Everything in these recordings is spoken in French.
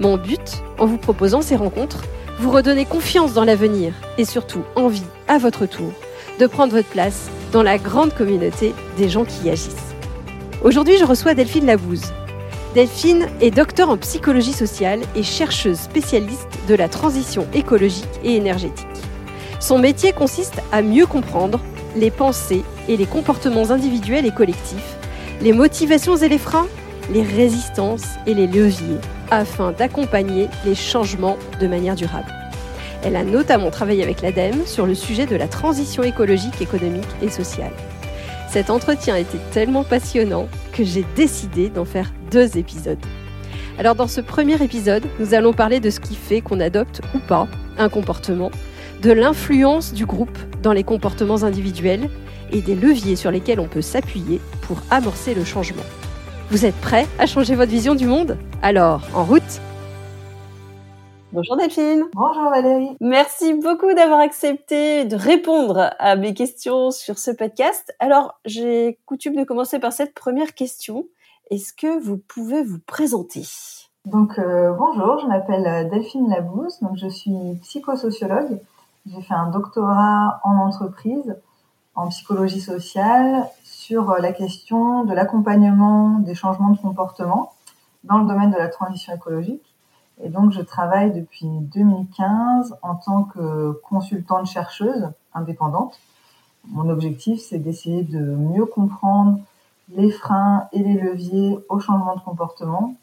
Mon but, en vous proposant ces rencontres, vous redonner confiance dans l'avenir et surtout envie, à votre tour, de prendre votre place dans la grande communauté des gens qui agissent. Aujourd'hui, je reçois Delphine Labouze. Delphine est docteur en psychologie sociale et chercheuse spécialiste de la transition écologique et énergétique. Son métier consiste à mieux comprendre les pensées et les comportements individuels et collectifs, les motivations et les freins, les résistances et les leviers afin d'accompagner les changements de manière durable. Elle a notamment travaillé avec l'ADEME sur le sujet de la transition écologique, économique et sociale. Cet entretien était tellement passionnant que j'ai décidé d'en faire deux épisodes. Alors dans ce premier épisode, nous allons parler de ce qui fait qu'on adopte ou pas un comportement, de l'influence du groupe dans les comportements individuels et des leviers sur lesquels on peut s'appuyer pour amorcer le changement. Vous êtes prêts à changer votre vision du monde? Alors, en route Bonjour Delphine. Bonjour Valérie. Merci beaucoup d'avoir accepté de répondre à mes questions sur ce podcast. Alors, j'ai coutume de commencer par cette première question. Est-ce que vous pouvez vous présenter? Donc, euh, bonjour, je m'appelle euh, Delphine Labousse, donc je suis psychosociologue. J'ai fait un doctorat en entreprise, en psychologie sociale, sur euh, la question de l'accompagnement des changements de comportement dans le domaine de la transition écologique. Et donc, je travaille depuis 2015 en tant que consultante chercheuse indépendante. Mon objectif, c'est d'essayer de mieux comprendre les freins et les leviers au changement de comportement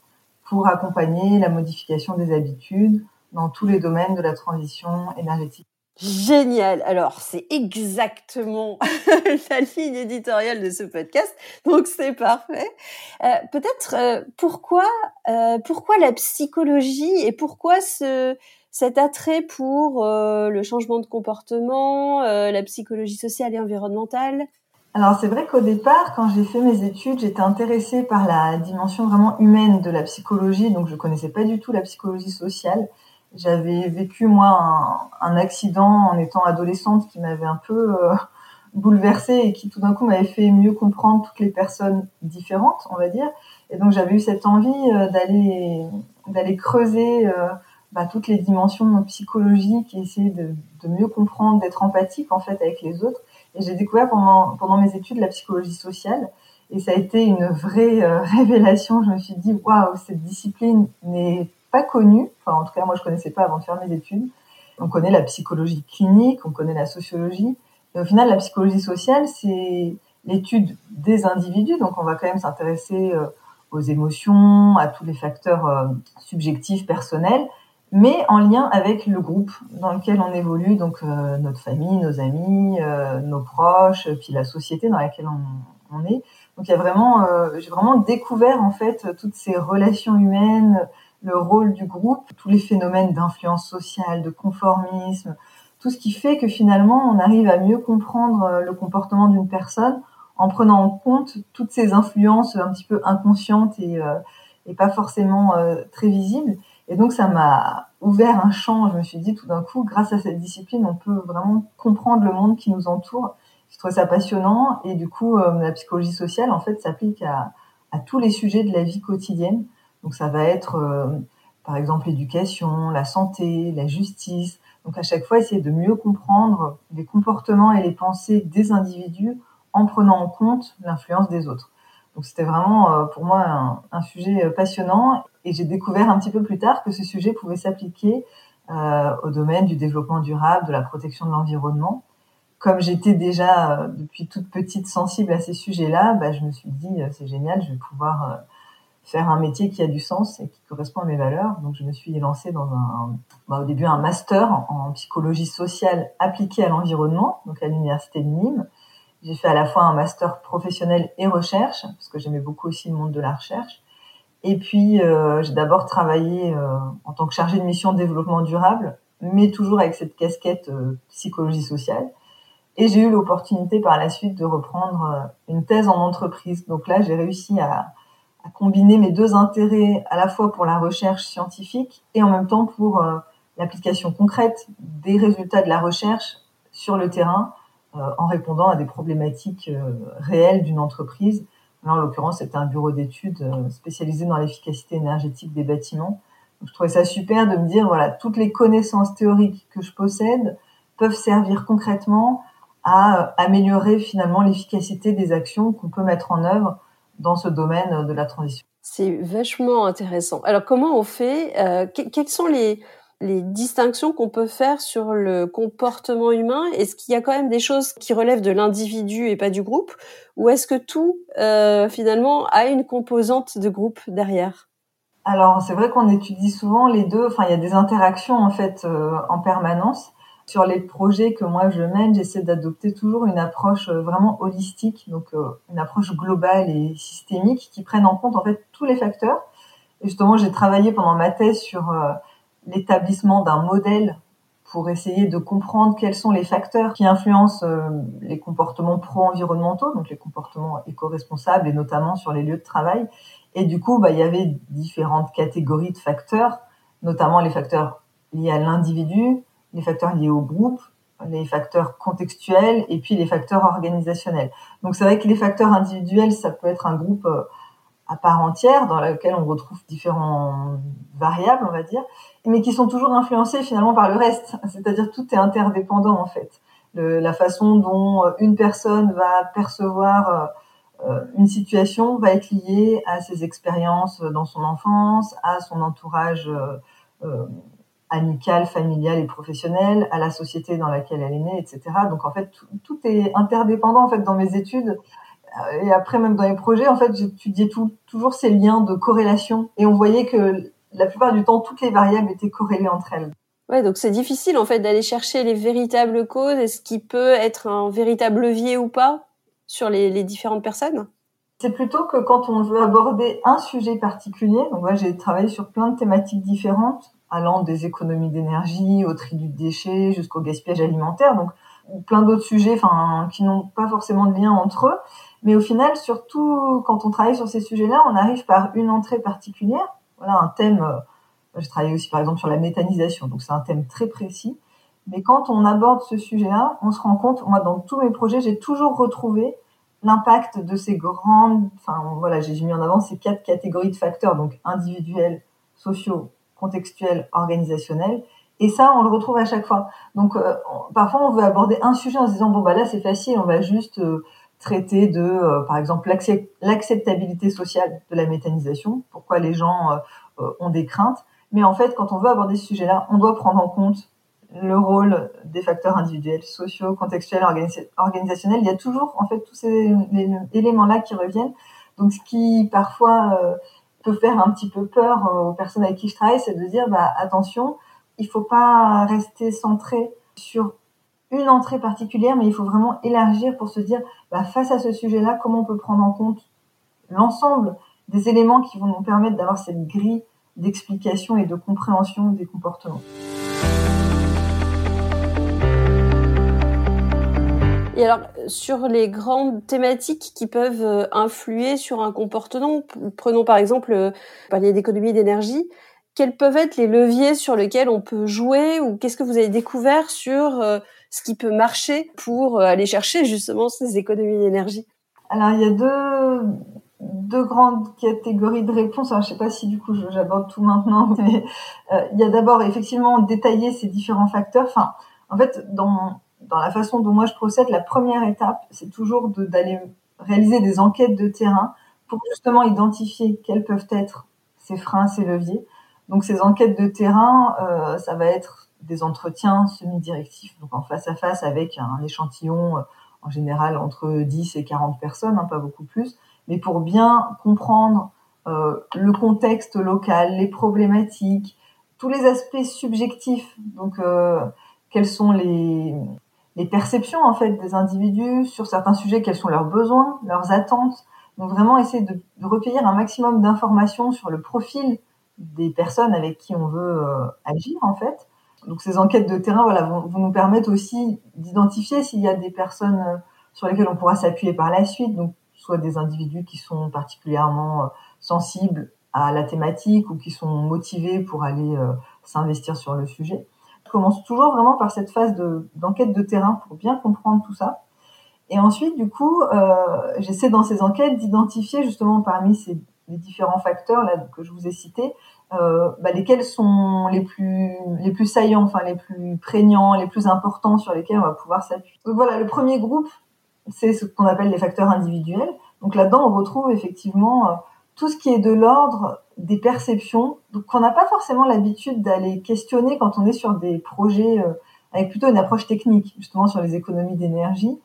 pour accompagner la modification des habitudes dans tous les domaines de la transition énergétique. Génial. Alors, c'est exactement la ligne éditoriale de ce podcast, donc c'est parfait. Euh, Peut-être euh, pourquoi euh, pourquoi la psychologie et pourquoi ce cet attrait pour le changement de comportement, la psychologie sociale et environnementale? Alors, c'est vrai qu'au départ, quand j'ai fait mes études, j'étais intéressée par la dimension vraiment humaine de la psychologie, donc je connaissais pas du tout la psychologie sociale. J'avais vécu moi un, accident en étant adolescente qui m'avait un peu euh, bouleversée et qui tout d'un coup m'avait fait mieux comprendre toutes les personnes différentes, on va dire. Et donc j'avais eu cette envie euh, d'aller d'aller creuser euh, bah, toutes les dimensions psychologiques et essayer de, de mieux comprendre, d'être empathique en fait avec les autres. Et j'ai découvert pendant pendant mes études la psychologie sociale. Et ça a été une vraie euh, révélation. Je me suis dit, waouh, cette discipline n'est pas connue. Enfin, en tout cas, moi, je connaissais pas avant de faire mes études. On connaît la psychologie clinique, on connaît la sociologie. Et au final, la psychologie sociale, c'est l'étude des individus. Donc, on va quand même s'intéresser euh, aux émotions, à tous les facteurs euh, subjectifs, personnels, mais en lien avec le groupe dans lequel on évolue, donc euh, notre famille, nos amis, nos proches, puis la société dans laquelle on, on est. Donc, il y a vraiment, j'ai vraiment découvert en fait toutes ces relations humaines, le rôle du groupe, tous les phénomènes d'influence sociale, de conformisme, tout ce qui fait que finalement on arrive à mieux comprendre euh, le comportement d'une personne en prenant en compte toutes ces influences un petit peu inconscientes et, euh, et pas forcément euh, très visibles. Et donc ça m'a ouvert un champ. Je me suis dit tout d'un coup, grâce à cette discipline, on peut vraiment comprendre le monde qui nous entoure. Je trouve ça passionnant et du coup, euh, la psychologie sociale en fait s'applique à, à tous les sujets de la vie quotidienne. Donc ça va être euh, par exemple l'éducation, la santé, la justice. Donc à chaque fois essayer de mieux comprendre les comportements et les pensées des individus en prenant en compte l'influence des autres. Donc c'était vraiment euh, pour moi un, sujet passionnant et j'ai découvert un petit peu plus tard que ce sujet pouvait s'appliquer euh, au domaine du développement durable, de la protection de l'environnement. Comme j'étais déjà euh, depuis toute petite sensible à ces sujets-là, bah, je me suis dit c'est génial, je vais pouvoir faire un métier qui a du sens et qui correspond à mes valeurs. Donc, je me suis lancée dans un, bah, au début, un master en, psychologie sociale appliquée à l'environnement, donc à l'université de Nîmes. J'ai fait à la fois un master professionnel et recherche, parce que j'aimais beaucoup aussi le monde de la recherche. Et puis, j'ai d'abord travaillé en tant que chargée de mission développement durable, mais toujours avec cette casquette psychologie sociale. Et j'ai eu l'opportunité par la suite de reprendre une thèse en entreprise. Donc là, j'ai réussi à, à combiner mes deux intérêts à la fois pour la recherche scientifique et en même temps pour euh, l'application concrète des résultats de la recherche sur le terrain euh, en répondant à des problématiques euh, réelles d'une entreprise. Là, en l'occurrence, c'était un bureau d'études spécialisé dans l'efficacité énergétique des bâtiments. Donc, je trouvais ça super de me dire, voilà, toutes les connaissances théoriques que je possède peuvent servir concrètement à améliorer finalement l'efficacité des actions qu'on peut mettre en œuvre dans ce domaine de la transition. C'est vachement intéressant. Alors comment on fait euh, Quelles sont les, les distinctions qu'on peut faire sur le comportement humain? Est-ce qu'il y a quand même des choses qui relèvent de l'individu et pas du groupe? Ou est-ce que tout, euh, finalement, a une composante de groupe derrière? Alors, c'est vrai qu'on étudie souvent les deux. Enfin, il y a des interactions, en fait, euh, en permanence sur les projets que moi je mène, j'essaie d'adopter toujours une approche euh, vraiment holistique, donc euh, une approche globale et systémique qui prenne en compte en fait tous les facteurs. Et justement, j'ai travaillé pendant ma thèse sur euh, l'établissement d'un modèle pour essayer de comprendre quels sont les facteurs qui influencent les comportements pro-environnementaux, donc les comportements éco-responsables et notamment sur les lieux de travail. Et du coup, bah, il y avait différentes catégories de facteurs, notamment les facteurs liés à l'individu, les facteurs liés au groupe, les facteurs contextuels et puis les facteurs organisationnels. Donc c'est vrai que les facteurs individuels, ça peut être un groupe euh, à part entière dans lequel on retrouve différents variables, on va dire, mais qui sont toujours influencés finalement par le reste. C'est-à-dire tout est interdépendant en fait. la façon dont euh, une personne va percevoir euh, une situation va être liée à ses expériences dans son enfance, à son entourage amicale, familiale et professionnelle, à la société dans laquelle elle est née, etc. Donc en fait, tout, est interdépendant en fait dans mes études. Euh, et après, même dans les projets, en fait, j'étudiais toujours ces liens de corrélation. Et on voyait que la plupart du temps, toutes les variables étaient corrélées entre elles. Ouais, donc c'est difficile en fait d'aller chercher les véritables causes et ce qui peut être un véritable levier ou pas sur les, les différentes personnes? C'est plutôt que quand on veut aborder un sujet particulier, donc moi j'ai travaillé sur plein de thématiques différentes, allant des économies d'énergie au tri du déchet jusqu'au gaspillage alimentaire, donc plein d'autres sujets, enfin qui n'ont pas forcément de lien entre eux. Mais au final, surtout quand on travaille sur ces sujets-là, on arrive par une entrée particulière. Voilà un thème. Euh, je travaille aussi par exemple sur la méthanisation, donc c'est un thème très précis. Mais quand on aborde ce sujet-là, on se rend compte, moi dans tous mes projets, j'ai toujours retrouvé l'impact de ces grandes, enfin voilà, j'ai mis en avant ces quatre catégories de facteurs, donc individuels, sociaux, contextuel, organisationnel. Et ça, on le retrouve à chaque fois. Donc, euh, parfois, on veut aborder un sujet en se disant, bon, bah là, c'est facile, on va juste euh, traiter de, euh, par exemple, l'acceptabilité sociale de la méthanisation, pourquoi les gens ont des craintes. Mais en fait, quand on veut aborder ce sujet-là, on doit prendre en compte le rôle des facteurs individuels, sociaux, contextuels, organisationnels. Il y a toujours, en fait, tous ces éléments-là qui reviennent. Donc, ce qui, parfois, peut faire un petit peu peur aux personnes avec qui je travaille, c'est de dire bah, attention, il faut pas rester centré sur une entrée particulière, mais il faut vraiment élargir pour se dire bah, face à ce sujet-là, comment on peut prendre en compte l'ensemble des éléments qui vont nous permettre d'avoir cette grille d'explication et de compréhension des comportements. Et alors, sur les grandes thématiques qui peuvent euh, influer sur un comportement, prenons par exemple, euh, parler d'économie d'énergie, quels peuvent être les leviers sur lesquels on peut jouer ou qu'est-ce que vous avez découvert sur euh, ce qui peut marcher pour aller chercher justement ces économies d'énergie? Alors, il y a deux, deux grandes catégories de réponses. Alors, je ne sais pas si du coup j'aborde tout maintenant, mais il y a d'abord effectivement détailler ces différents facteurs. Enfin, en fait, dans dans la façon dont moi je procède, la première étape, c'est toujours d'aller réaliser des enquêtes de terrain pour justement identifier quels peuvent être ces freins, ces leviers. Donc ces enquêtes de terrain, euh, ça va être des entretiens semi-directifs, donc en face à face avec un échantillon euh, en général entre 10 et 40 personnes, hein, pas beaucoup plus, mais pour bien comprendre euh, le contexte local, les problématiques, tous les aspects subjectifs, donc quels sont les, les perceptions en fait des individus sur certains sujets, quels sont leurs besoins, leurs attentes, Donc vraiment essayer de, recueillir un maximum d'informations sur le profil des personnes avec qui on veut euh, agir en fait. Donc ces enquêtes de terrain voilà, vont, nous permettre aussi d'identifier s'il y a des personnes euh, sur lesquelles on pourra s'appuyer par la suite, donc soit des individus qui sont particulièrement euh, sensibles à la thématique ou qui sont motivés pour aller s'investir sur le sujet. Commence toujours vraiment par cette phase d'enquête de terrain pour bien comprendre tout ça. Et ensuite, du coup, euh, j'essaie dans ces enquêtes d'identifier justement parmi ces différents facteurs là que je vous ai cités, euh, bah, lesquels sont les plus les plus saillants, enfin les plus prégnants, les plus importants sur lesquels on va pouvoir s'appuyer. Donc voilà, le premier groupe, c'est ce qu'on appelle les facteurs individuels. Donc là-dedans, on retrouve effectivement euh, tout ce qui est de l'ordre des perceptions, donc qu'on n'a pas forcément l'habitude d'aller questionner quand on est sur des projets euh, avec plutôt une approche technique, justement sur les économies d'énergie.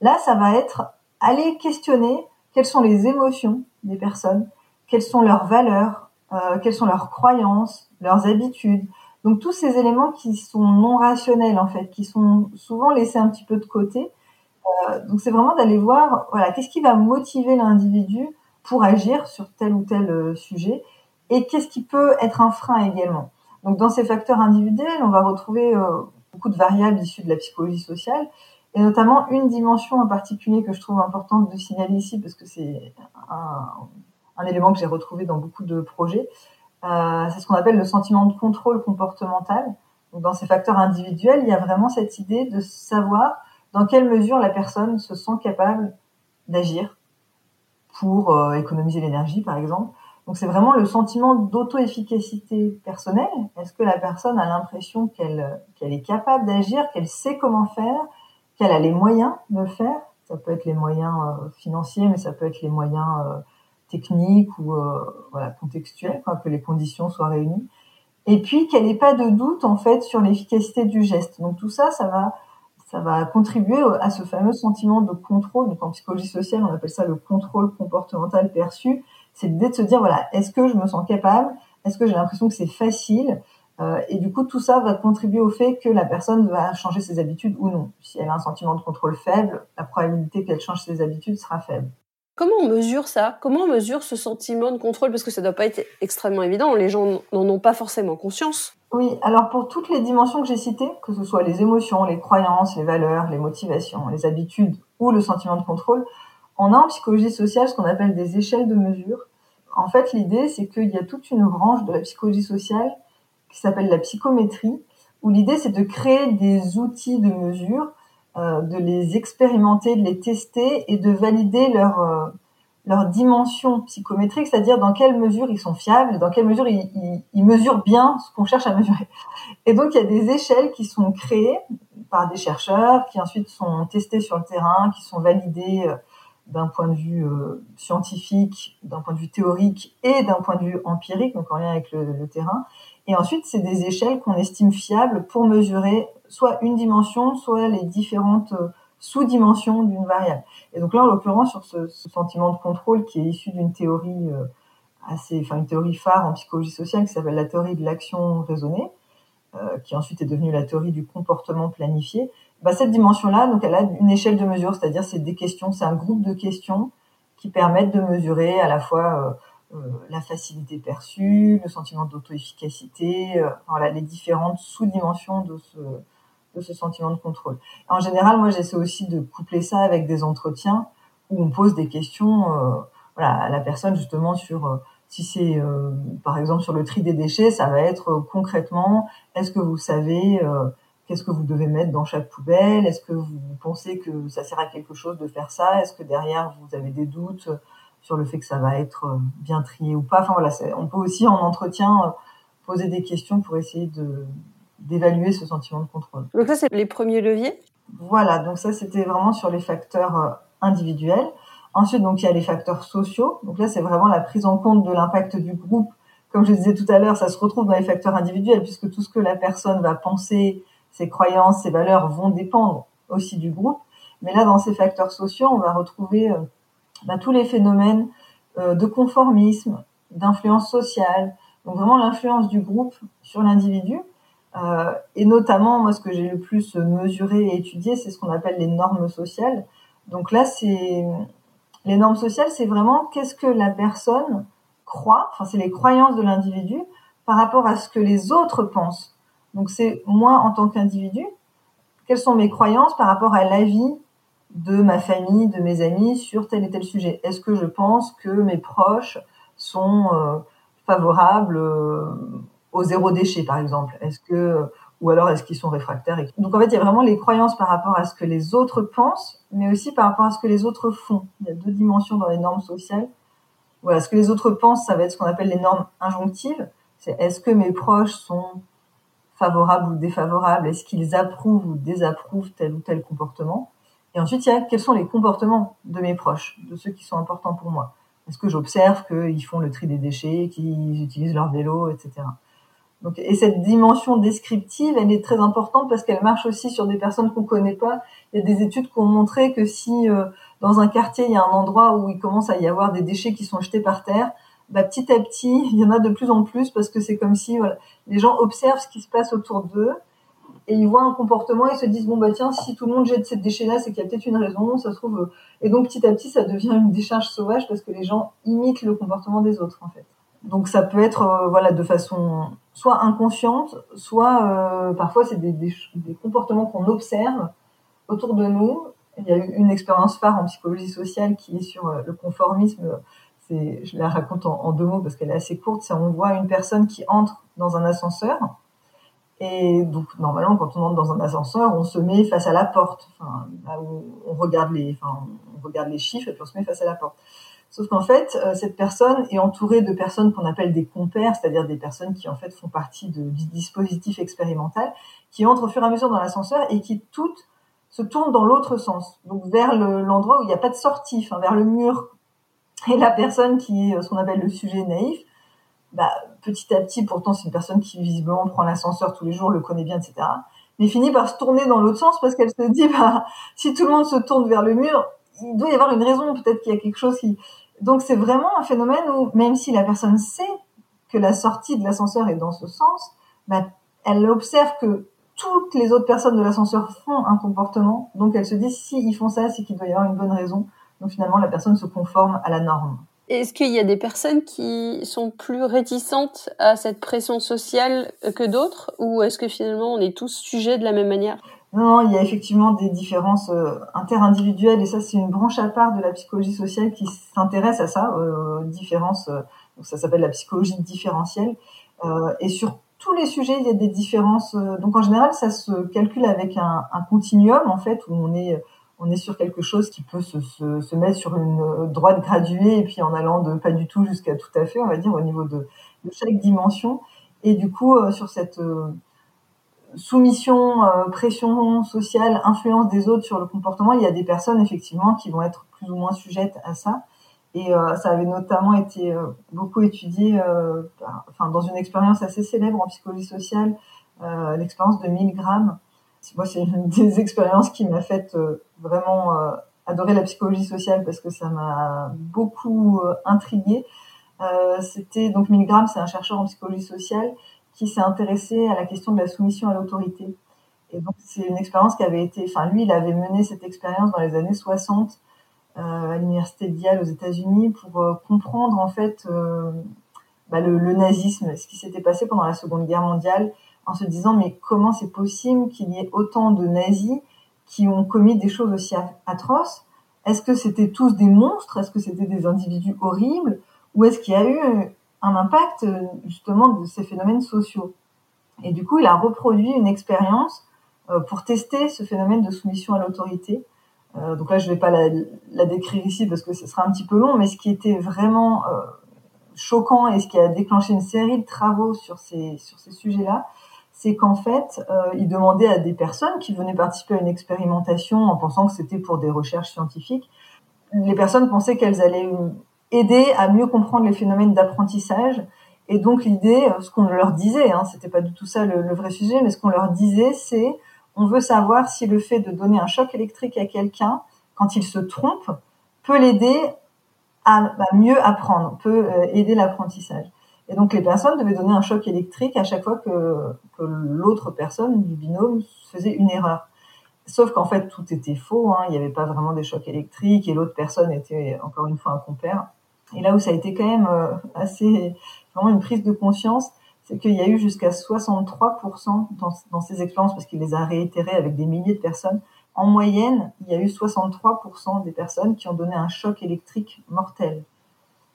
Là, ça va être aller questionner quelles sont les émotions des personnes, quelles sont leurs valeurs, euh, quelles sont leurs croyances, leurs habitudes. Donc tous ces éléments qui sont non rationnels en fait, qui sont souvent laissés un petit peu de côté. Euh, donc c'est vraiment d'aller voir, voilà, qu'est-ce qui va motiver l'individu pour agir sur tel ou tel euh, sujet et qu'est-ce qui peut être un frein également. Donc dans ces facteurs individuels, on va retrouver beaucoup de variables issues de la psychologie sociale et notamment une dimension en particulier que je trouve importante de signaler ici parce que c'est un, un, élément que j'ai retrouvé dans beaucoup de projets. Euh, c'est ce qu'on appelle le sentiment de contrôle comportemental. Donc, dans ces facteurs individuels, il y a vraiment cette idée de savoir dans quelle mesure la personne se sent capable d'agir pour euh, économiser l'énergie, par exemple. Donc c'est vraiment le sentiment d'auto-efficacité personnelle. Est-ce que la personne a l'impression qu'elle qu'elle est capable d'agir, qu'elle sait comment faire, qu'elle a les moyens de le faire? Ça peut être les moyens euh, financiers, mais ça peut être les moyens euh, techniques ou euh, voilà, contextuels, quoi, que les conditions soient réunies. Et puis qu'elle n'ait pas de doute en fait sur l'efficacité du geste. Donc tout ça, ça va, ça va contribuer à ce fameux sentiment de contrôle. Donc en psychologie sociale, on appelle ça le contrôle comportemental perçu. C'est l'idée de se dire voilà, est-ce que je me sens capable? Est-ce que j'ai l'impression que c'est facile? Euh, et du coup, tout ça va contribuer au fait que la personne va changer ses habitudes ou non. Si elle a un sentiment de contrôle faible, la probabilité qu'elle change ses habitudes sera faible. Comment on mesure ça? Comment on mesure ce sentiment de contrôle? Parce que ça ne doit pas être extrêmement évident. Les gens n'en ont pas forcément conscience. Oui, alors pour toutes les dimensions que j'ai citées, que ce soit les émotions, les croyances, les valeurs, les motivations, les habitudes ou le sentiment de contrôle, on a en psychologie sociale ce qu'on appelle des échelles de mesure. En fait, l'idée, c'est qu'il y a toute une branche de la psychologie sociale qui s'appelle la psychométrie, où l'idée c'est de créer des outils de mesure, de les expérimenter, de les tester et de valider leur euh, leur dimension psychométrique, c'est-à-dire dans quelle mesure ils sont fiables, dans quelle mesure ils, mesurent bien ce qu'on cherche à mesurer. Et donc il y a des échelles qui sont créées par des chercheurs, qui ensuite sont testées sur le terrain, qui sont validées euh, d'un point de vue euh, scientifique, d'un point de vue théorique et d'un point de vue empirique, donc en lien avec le terrain. Et ensuite, c'est des échelles qu'on estime fiables pour mesurer soit une dimension, soit les différentes euh, sous-dimensions d'une variable. Et donc là, en l'occurrence, sur ce, sentiment de contrôle qui est issu d'une théorie euh, assez, enfin une théorie phare en psychologie sociale qui s'appelle la théorie de l'action raisonnée, euh, qui ensuite est devenue la théorie du comportement planifié. Bah, cette dimension-là, donc elle a une échelle de mesure, c'est-à-dire c'est des questions, c'est un groupe de questions qui permettent de mesurer à la fois la facilité perçue, le sentiment d'auto-efficacité, les différentes sous-dimensions de ce, de ce sentiment de contrôle. En général, moi, j'essaie aussi de coupler ça avec des entretiens où on pose des questions euh, voilà, à la personne justement sur euh, si c'est euh, par exemple sur le tri des déchets, ça va être concrètement est-ce que vous savez qu'est-ce que vous devez mettre dans chaque poubelle? Est-ce que vous pensez que ça sert à quelque chose de faire ça? Est-ce que derrière vous avez des doutes sur le fait que ça va être euh, bien trié ou pas? Enfin voilà, on peut aussi en entretien euh, poser des questions pour essayer de d'évaluer ce sentiment de contrôle. Donc ça, c'est les premiers leviers? Voilà, donc ça, c'était vraiment sur les facteurs euh, individuels. Ensuite, donc il y a les facteurs sociaux. Donc là, c'est vraiment la prise en compte de l'impact du groupe. Comme je disais tout à l'heure, ça se retrouve dans les facteurs individuels, puisque tout ce que la personne va penser, ses croyances, ses valeurs vont dépendre aussi du groupe. Mais là, dans ces facteurs sociaux, on va retrouver bah, tous les phénomènes euh, de conformisme, d'influence sociale, donc vraiment l'influence du groupe sur l'individu. Euh, et notamment, moi, ce que j'ai le plus mesuré et étudié, c'est ce qu'on appelle les normes sociales. Donc là, c'est Les normes sociales, c'est vraiment qu'est-ce que la personne croit, enfin c'est les croyances de l'individu par rapport à ce que les autres pensent. Donc c'est moi en tant qu'individu, quelles sont mes croyances par rapport à l'avis de ma famille, de mes amis sur tel et tel sujet? Est-ce que je pense que mes proches sont euh, favorables euh, au zéro déchet, par exemple Est-ce que ou alors est-ce qu'ils sont réfractaires Donc en fait, il y a vraiment les croyances par rapport à ce que les autres pensent, mais aussi par rapport à ce que les autres font. Il y a deux dimensions dans les normes sociales. Voilà, ce que les autres pensent, ça va être ce qu'on appelle les normes injonctives. C'est est-ce que mes proches sont favorables ou défavorables? Est-ce qu'ils approuvent ou désapprouvent tel ou tel comportement? Et ensuite, il y a quels sont les comportements de mes proches, de ceux qui sont importants pour moi? Est-ce que j'observe qu'ils font le tri des déchets, qu'ils utilisent leur vélo, etc. Donc, et cette dimension descriptive, elle est très importante parce qu'elle marche aussi sur des personnes qu'on connaît pas. Il y a des études qui ont montré que si euh, dans un quartier il y a un endroit où il commence à y avoir des déchets qui sont jetés par terre, bah, petit à petit, il y en a de plus en plus parce que c'est comme si voilà, les gens observent ce qui se passe autour d'eux et ils voient un comportement et se disent bon bah tiens si tout le monde jette ces déchets là c'est qu'il y a peut-être une raison ça se trouve euh, et donc petit à petit ça devient une décharge sauvage parce que les gens imitent le comportement des autres en fait donc ça peut être euh, voilà de façon soit inconsciente, soit euh, parfois c'est des, des, des, comportements qu'on observe autour de nous. Il y a eu une expérience phare en psychologie sociale qui est sur euh, le conformisme. C'est, je la raconte en, en deux mots parce qu'elle est assez courte. C'est on voit une personne qui entre dans un ascenseur et donc normalement quand on entre dans un ascenseur, on se met face à la porte. Enfin, là où on regarde les, enfin, on regarde les chiffres et puis on se met face à la porte. Sauf qu'en fait, euh, cette personne est entourée de personnes qu'on appelle des compères, c'est-à-dire des personnes qui en fait font partie de, du dispositif expérimental, qui entrent au fur et à mesure dans l'ascenseur et qui toutes se tournent dans l'autre sens, donc vers l'endroit où il n'y a pas de sortie, enfin vers le mur. Et la personne qui est ce qu'on appelle le sujet naïf, bah, petit à petit, pourtant c'est une personne qui visiblement prend l'ascenseur tous les jours, le connaît bien, etc. Mais finit par se tourner dans l'autre sens parce qu'elle se dit, bah, si tout le monde se tourne vers le mur, il doit y avoir une raison, peut-être qu'il y a quelque chose qui, donc c'est vraiment un phénomène où même si la personne sait que la sortie de l'ascenseur est dans ce sens, bah, elle observe que toutes les autres personnes de l'ascenseur font un comportement, donc elle se dit si ils font ça, c'est qu'il doit y avoir une bonne raison. Donc finalement la personne se conforme à la norme. Est-ce qu'il y a des personnes qui sont plus réticentes à cette pression sociale que d'autres, ou est-ce que finalement on est tous sujets de la même manière? Non, il y a effectivement des différences euh, interindividuelles et ça c'est une branche à part de la psychologie sociale qui s'intéresse à ça, euh, différences. Euh, donc ça s'appelle la psychologie différentielle. Euh, et sur tous les sujets, il y a des différences. Donc en général, ça se calcule avec un, continuum en fait où on est on est sur quelque chose qui peut se, se, mettre sur une droite graduée et puis en allant de pas du tout jusqu'à tout à fait, on va dire au niveau de chaque dimension. Et du coup, sur cette soumission, euh, pression sociale, influence des autres sur le comportement, il y a des personnes effectivement qui vont être plus ou moins sujettes à ça. Et euh, ça avait notamment été euh, beaucoup étudié enfin, dans une expérience assez célèbre en psychologie sociale, l'expérience de Milgram. Moi, c'est une des expériences qui m'a fait vraiment adorer la psychologie sociale parce que ça m'a beaucoup intriguée. C'était donc Milgram, c'est un chercheur en psychologie sociale qui s'est intéressé à la question de la soumission à l'autorité. Et donc, c'est une expérience qui avait été, enfin, lui, il avait mené cette expérience dans les années 60 euh, à l'université de Yale aux États-Unis pour euh, comprendre, en fait, euh, bah, le, le, nazisme, ce qui s'était passé pendant la Seconde Guerre mondiale, en se disant, mais comment c'est possible qu'il y ait autant de nazis qui ont commis des choses aussi atroces? Est-ce que c'était tous des monstres? Est-ce que c'était des individus horribles? Ou est-ce qu'il y a eu un impact justement de ces phénomènes sociaux. Et du coup, il a reproduit une expérience euh, pour tester ce phénomène de soumission à l'autorité. Euh, donc là, je ne vais pas la, décrire ici parce que ce sera un petit peu long, mais ce qui était vraiment euh, choquant et ce qui a déclenché une série de travaux sur ces, sujets-là, c'est qu'en fait, euh, il demandait à des personnes qui venaient participer à une expérimentation en pensant que c'était pour des recherches scientifiques, les personnes pensaient qu'elles allaient aider à mieux comprendre les phénomènes d'apprentissage. Et donc l'idée, ce qu'on leur disait, hein, c'était pas du tout ça le, vrai sujet, mais ce qu'on leur disait, c'est on veut savoir si le fait de donner un choc électrique à quelqu'un quand il se trompe peut l'aider à, à, mieux apprendre, peut euh, aider l'apprentissage. Et donc les personnes devaient donner un choc électrique à chaque fois que, que l'autre personne du binôme faisait une erreur. Sauf qu'en fait, tout était faux. Hein. Il n'y avait pas vraiment des chocs électriques et l'autre personne était encore une fois un compère. Et là où ça a été quand même euh, assez, vraiment une prise de conscience, c'est qu'il y a eu jusqu'à 63% dans, ces expériences, parce qu'il les a réitérées avec des milliers de personnes. En moyenne, il y a eu 63% des personnes qui ont donné un choc électrique mortel.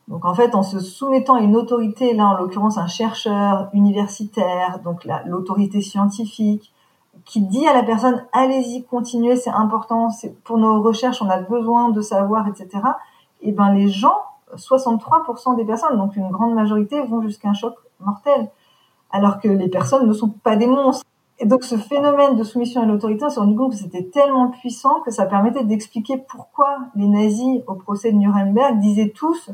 Donc en fait, en se soumettant à une autorité, là en l'occurrence un chercheur universitaire, donc l'autorité scientifique, qui dit à la personne allez-y, continuez, c'est important, c'est pour nos recherches, on a besoin de savoir, etc. Et ben les gens, 63% des personnes, donc une grande majorité, vont jusqu'à un choc mortel, alors que les personnes ne sont pas des monstres. Et donc ce phénomène de soumission à l'autorité, on s'est rendu compte que c'était tellement puissant que ça permettait d'expliquer pourquoi les nazis au procès de Nuremberg disaient tous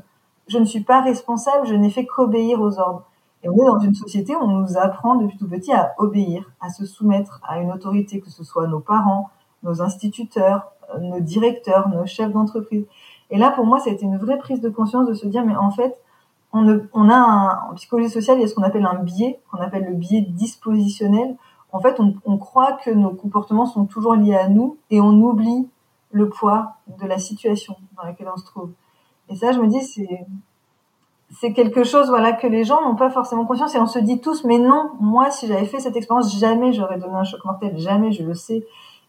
je ne suis pas responsable, je n'ai fait qu'obéir aux ordres. Et on est dans une société où on nous apprend depuis tout petit à obéir, à se soumettre à une autorité, que ce soit nos parents, nos instituteurs, nos directeurs, nos chefs d'entreprise. Et là, pour moi, ça a été une vraie prise de conscience de se dire, mais en fait, on, a un, en psychologie sociale, il y a ce qu'on appelle un biais, qu'on appelle le biais dispositionnel. En fait, on, on croit que nos comportements sont toujours liés à nous et on oublie le poids de la situation dans laquelle on se trouve. Et ça, je me dis, c'est c'est quelque chose voilà que les gens n'ont pas forcément conscience et on se dit tous mais non moi si j'avais fait cette expérience jamais j'aurais donné un choc mortel jamais je le sais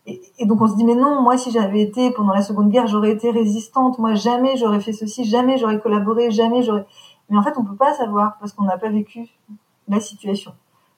et, donc on se dit mais non moi si j'avais été pendant la seconde guerre j'aurais été résistante. Moi jamais j'aurais fait ceci jamais j'aurais collaboré jamais j'aurais. Mais en fait on peut pas savoir parce qu'on n'a pas vécu la situation.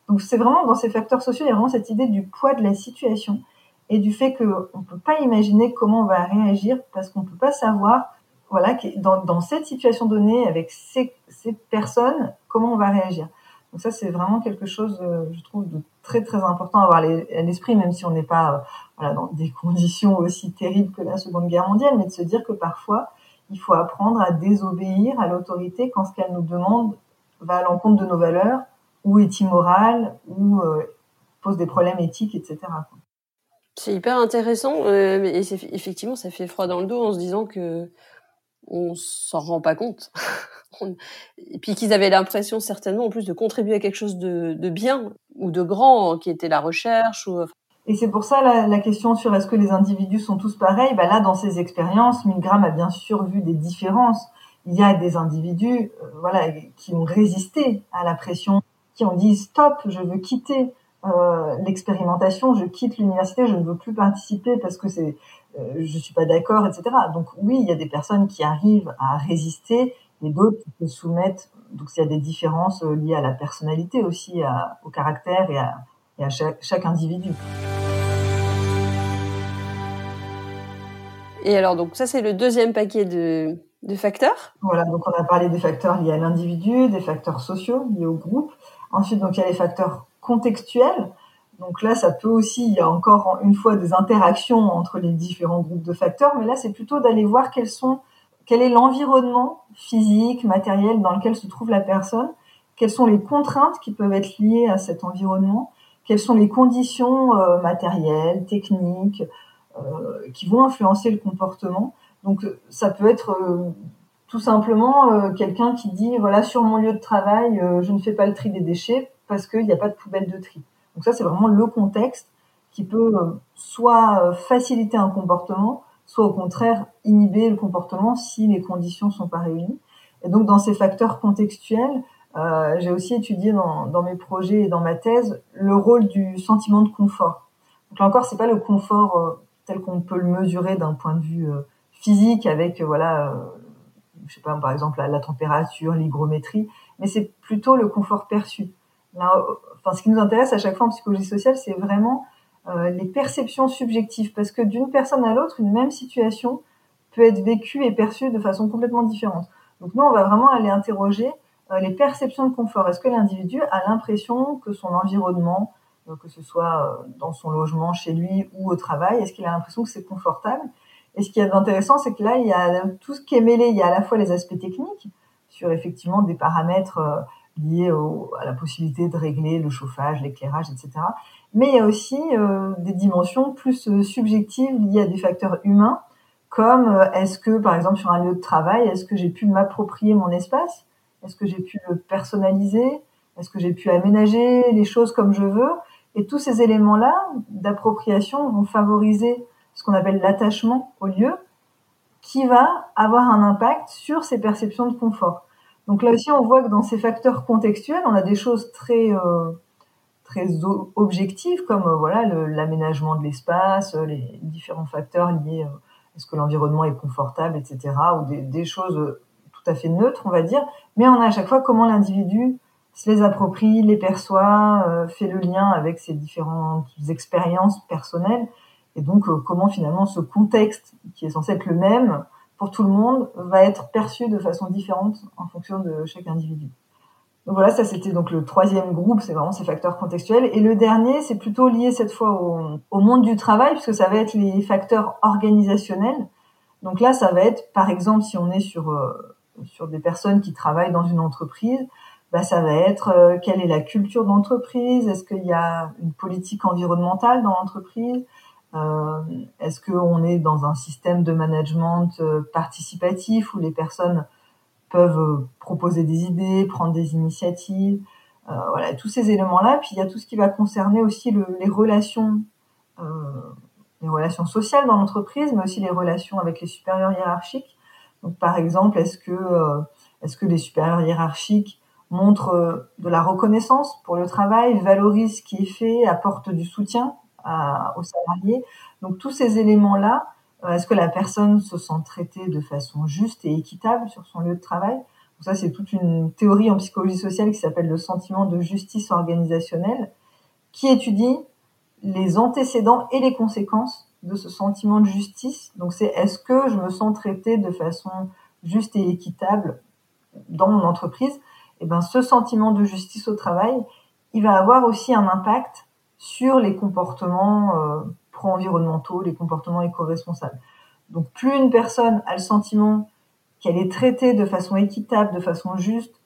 Donc c'est vraiment dans ces facteurs sociaux il y a vraiment cette idée du poids de la situation et du fait que on peut pas imaginer comment on va réagir parce qu'on peut pas savoir voilà, dans, dans cette situation donnée, avec ces, ces, personnes, comment on va réagir. Donc ça, c'est vraiment quelque chose, euh, je trouve, de très très important à avoir à l'esprit, même si on n'est pas euh, voilà, dans des conditions aussi terribles que la Seconde Guerre mondiale, mais de se dire que parfois, il faut apprendre à désobéir à l'autorité quand ce qu'elle nous demande va à l'encontre de nos valeurs, ou est immoral, ou euh, pose des problèmes éthiques, etc. C'est hyper intéressant, euh, et effectivement, ça fait froid dans le dos en se disant que on s'en rend pas compte. et puis qu'ils avaient l'impression certainement en plus de contribuer à quelque chose de, de bien ou de grand qui était la recherche. Et c'est pour ça la, la, question sur est-ce que les individus sont tous pareils. Bah là, dans ces expériences, Milgram a bien sûr vu des différences. Il y a des individus, euh, voilà, qui ont résisté à la pression, qui ont dit stop, je veux quitter euh, l'expérimentation, je quitte l'université, je ne veux plus participer parce que c'est euh, je suis pas d'accord, etc. Donc oui, il y a des personnes qui arrivent à résister et d'autres qui se soumettent. Donc il y a des différences euh, liées à la personnalité aussi, à, au caractère et à, et à chaque, chaque, individu. Et alors donc ça c'est le deuxième paquet de, de facteurs. Voilà, donc on a parlé des facteurs liés à l'individu, des facteurs sociaux liés au groupe. Ensuite donc il y a les facteurs contextuels. Donc là, ça peut aussi, il y a encore une fois des interactions entre les différents groupes de facteurs, mais là, c'est plutôt d'aller voir quels sont, quel est l'environnement physique, matériel dans lequel se trouve la personne, quelles sont les contraintes qui peuvent être liées à cet environnement, quelles sont les conditions euh, matérielles, techniques, euh, qui vont influencer le comportement. Donc ça peut être euh, tout simplement quelqu'un qui dit, voilà, sur mon lieu de travail, je ne fais pas le tri des déchets parce qu'il n'y a pas de poubelle de tri. Donc ça, c'est vraiment le contexte qui peut soit faciliter un comportement, soit au contraire inhiber le comportement si les conditions sont pas réunies. Et donc dans ces facteurs contextuels, euh, j'ai aussi étudié dans, mes projets et dans ma thèse le rôle du sentiment de confort. Donc là encore, c'est pas le confort euh, tel qu'on peut le mesurer d'un point de vue euh, physique avec voilà, je sais pas par exemple la, température, l'hygrométrie, mais c'est plutôt le confort perçu. Là, ce qui nous intéresse à chaque fois en psychologie sociale, c'est vraiment les perceptions subjectives, parce que d'une personne à l'autre, une même situation peut être vécue et perçue de façon complètement différente. Donc nous, on va vraiment aller interroger les perceptions de confort. Est-ce que l'individu a l'impression que son environnement, euh, que ce soit euh, dans son logement, chez lui ou au travail, est-ce qu'il a l'impression que c'est confortable? Et ce qui est intéressant, c'est que là, il y a tout ce qui est mêlé. Il y a à la fois les aspects techniques sur effectivement des paramètres euh, au, à la possibilité de régler le chauffage, l'éclairage, etc. Mais il y a aussi euh, des dimensions plus euh, subjectives liées à des facteurs humains, comme euh, est-ce que, par exemple, sur un lieu de travail, est-ce que j'ai pu m'approprier mon espace? Est-ce que j'ai pu le personnaliser? Est-ce que j'ai pu aménager les choses comme je veux? Et tous ces éléments-là d'appropriation vont favoriser ce qu'on appelle l'attachement au lieu, qui va avoir un impact sur ces perceptions de confort. Donc là aussi, on voit que dans ces facteurs contextuels, on a des choses très euh, objectives comme euh, voilà l'aménagement de l'espace, euh, les différents facteurs liés à est-ce que l'environnement est confortable, etc. ou des, des, choses tout à fait neutres, on va dire. Mais on a à chaque fois comment l'individu se les approprie, les perçoit, fait le lien avec ses différentes expériences personnelles et donc comment finalement ce contexte qui est censé être le même pour tout le monde va être perçu de façon différente en fonction de chaque individu. Donc voilà, ça c'était donc le troisième groupe, c'est vraiment ces facteurs contextuels. Et le dernier, c'est plutôt lié cette fois au, au, monde du travail, puisque ça va être les facteurs organisationnels. Donc là, ça va être, par exemple, si on est sur euh, sur des personnes qui travaillent dans une entreprise, bah, ça va être euh, quelle est la culture d'entreprise, est-ce qu'il y a une politique environnementale dans l'entreprise, euh, est-ce qu'on est dans un système de management euh, participatif où les personnes peuvent proposer des idées, prendre des initiatives? Voilà, tous ces éléments-là. Puis il y a tout ce qui va concerner aussi les relations, les relations sociales dans l'entreprise, mais aussi les relations avec les supérieurs hiérarchiques. Par exemple, est-ce que est-ce que les supérieurs hiérarchiques montrent de la reconnaissance pour le travail, valorisent ce qui est fait, apportent du soutien aux salariés? Donc tous ces éléments-là, euh, est-ce que la personne se sent traitée de façon juste et équitable sur son lieu de travail? Ça, c'est toute une théorie en psychologie sociale qui s'appelle le sentiment de justice organisationnelle, qui étudie les antécédents et les conséquences de ce sentiment de justice. Donc c'est est-ce que je me sens traitée de façon juste et équitable dans mon entreprise? Et eh ben ce sentiment de justice au travail, il va avoir aussi un impact sur les comportements euh, pro-environnementaux, les comportements éco-responsables. Donc plus une personne a le sentiment qu'elle est traitée de façon équitable, de façon juste,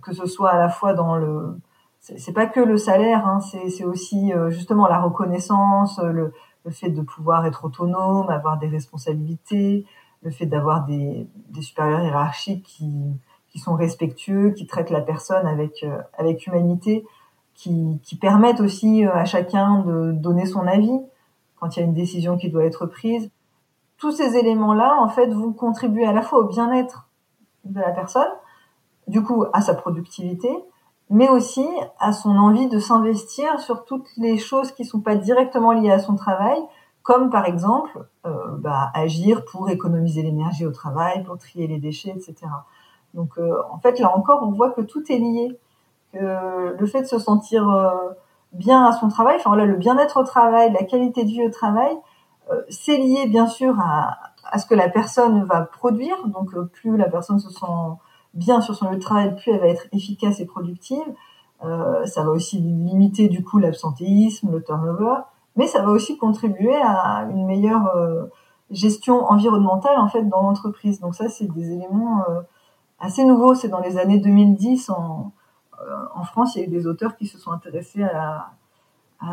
que ce soit à la fois dans le c'est pas que le salaire, hein, c'est aussi euh, justement la reconnaissance, le, le, fait de pouvoir être autonome, avoir des responsabilités, le fait d'avoir des, des, supérieurs hiérarchiques qui, qui sont respectueux, qui traitent la personne avec, euh, avec humanité qui, qui permettent aussi euh, à chacun de donner son avis quand il y a une décision qui doit être prise. Tous ces éléments-là, en fait, vont contribuer à la fois au bien-être de la personne, du coup à sa productivité, mais aussi à son envie de s'investir sur toutes les choses qui sont pas directement liées à son travail, comme par exemple euh, bah, agir pour économiser l'énergie au travail, pour trier les déchets, etc. Donc euh, en fait là encore, on voit que tout est lié le fait de se sentir euh, bien à son travail, enfin voilà, le bien-être au travail, la qualité de vie au travail, euh, c'est lié bien sûr à, à, ce que la personne va produire. Donc euh, plus la personne se sent bien sur son lieu de travail, plus elle va être efficace et productive. Euh, ça va aussi limiter du coup l'absentéisme, le turnover, mais ça va aussi contribuer à une meilleure gestion environnementale en fait dans l'entreprise. Donc ça c'est des éléments assez nouveaux. C'est dans les années 2010 en euh, en France, il y a eu des auteurs qui se sont intéressés à,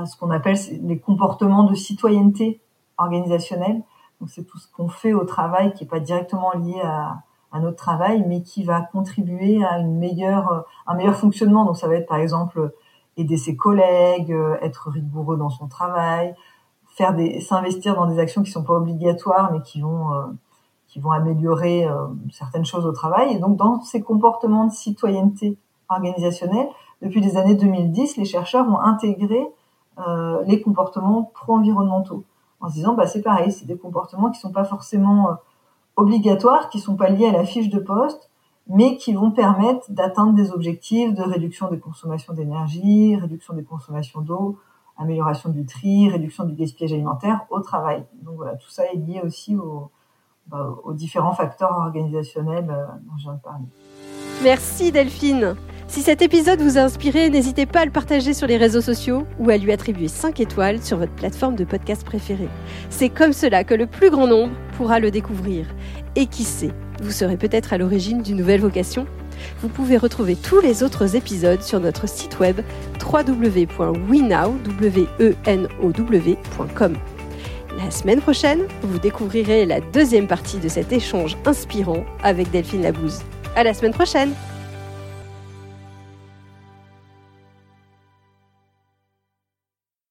ce qu'on appelle les comportements de citoyenneté organisationnelle. Donc c'est tout ce qu'on fait au travail qui n'est pas directement lié à, notre travail, mais qui va contribuer à une meilleure, un meilleur fonctionnement. Donc ça va être par exemple aider ses collègues, euh, être rigoureux dans son travail, faire des, s'investir dans des actions qui sont pas obligatoires, mais qui vont, euh, qui vont améliorer certaines choses au travail. Et donc dans ces comportements de citoyenneté organisationnelle, depuis les années 2010, les chercheurs ont intégré euh, les comportements pro-environnementaux en se disant bah c'est pareil, c'est des comportements qui sont pas forcément euh, obligatoires, qui sont pas liés à la fiche de poste, mais qui vont permettre d'atteindre des objectifs de réduction des consommations d'énergie, réduction des consommations d'eau, amélioration du tri, réduction du gaspillage alimentaire au travail. Donc voilà, tout ça est lié aussi aux, bah, aux différents facteurs organisationnels euh, dont je viens de parler. Merci Delphine. Si cet épisode vous a inspiré, n'hésitez pas à le partager sur les réseaux sociaux ou à lui attribuer 5 étoiles sur votre plateforme de podcast préférée. C'est comme cela que le plus grand nombre pourra le découvrir. Et qui sait, vous serez peut-être à l'origine d'une nouvelle vocation? Vous pouvez retrouver tous les autres épisodes sur notre site web www.wenow.com. La semaine prochaine, vous découvrirez la deuxième partie de cet échange inspirant avec Delphine Labouze. À la semaine prochaine!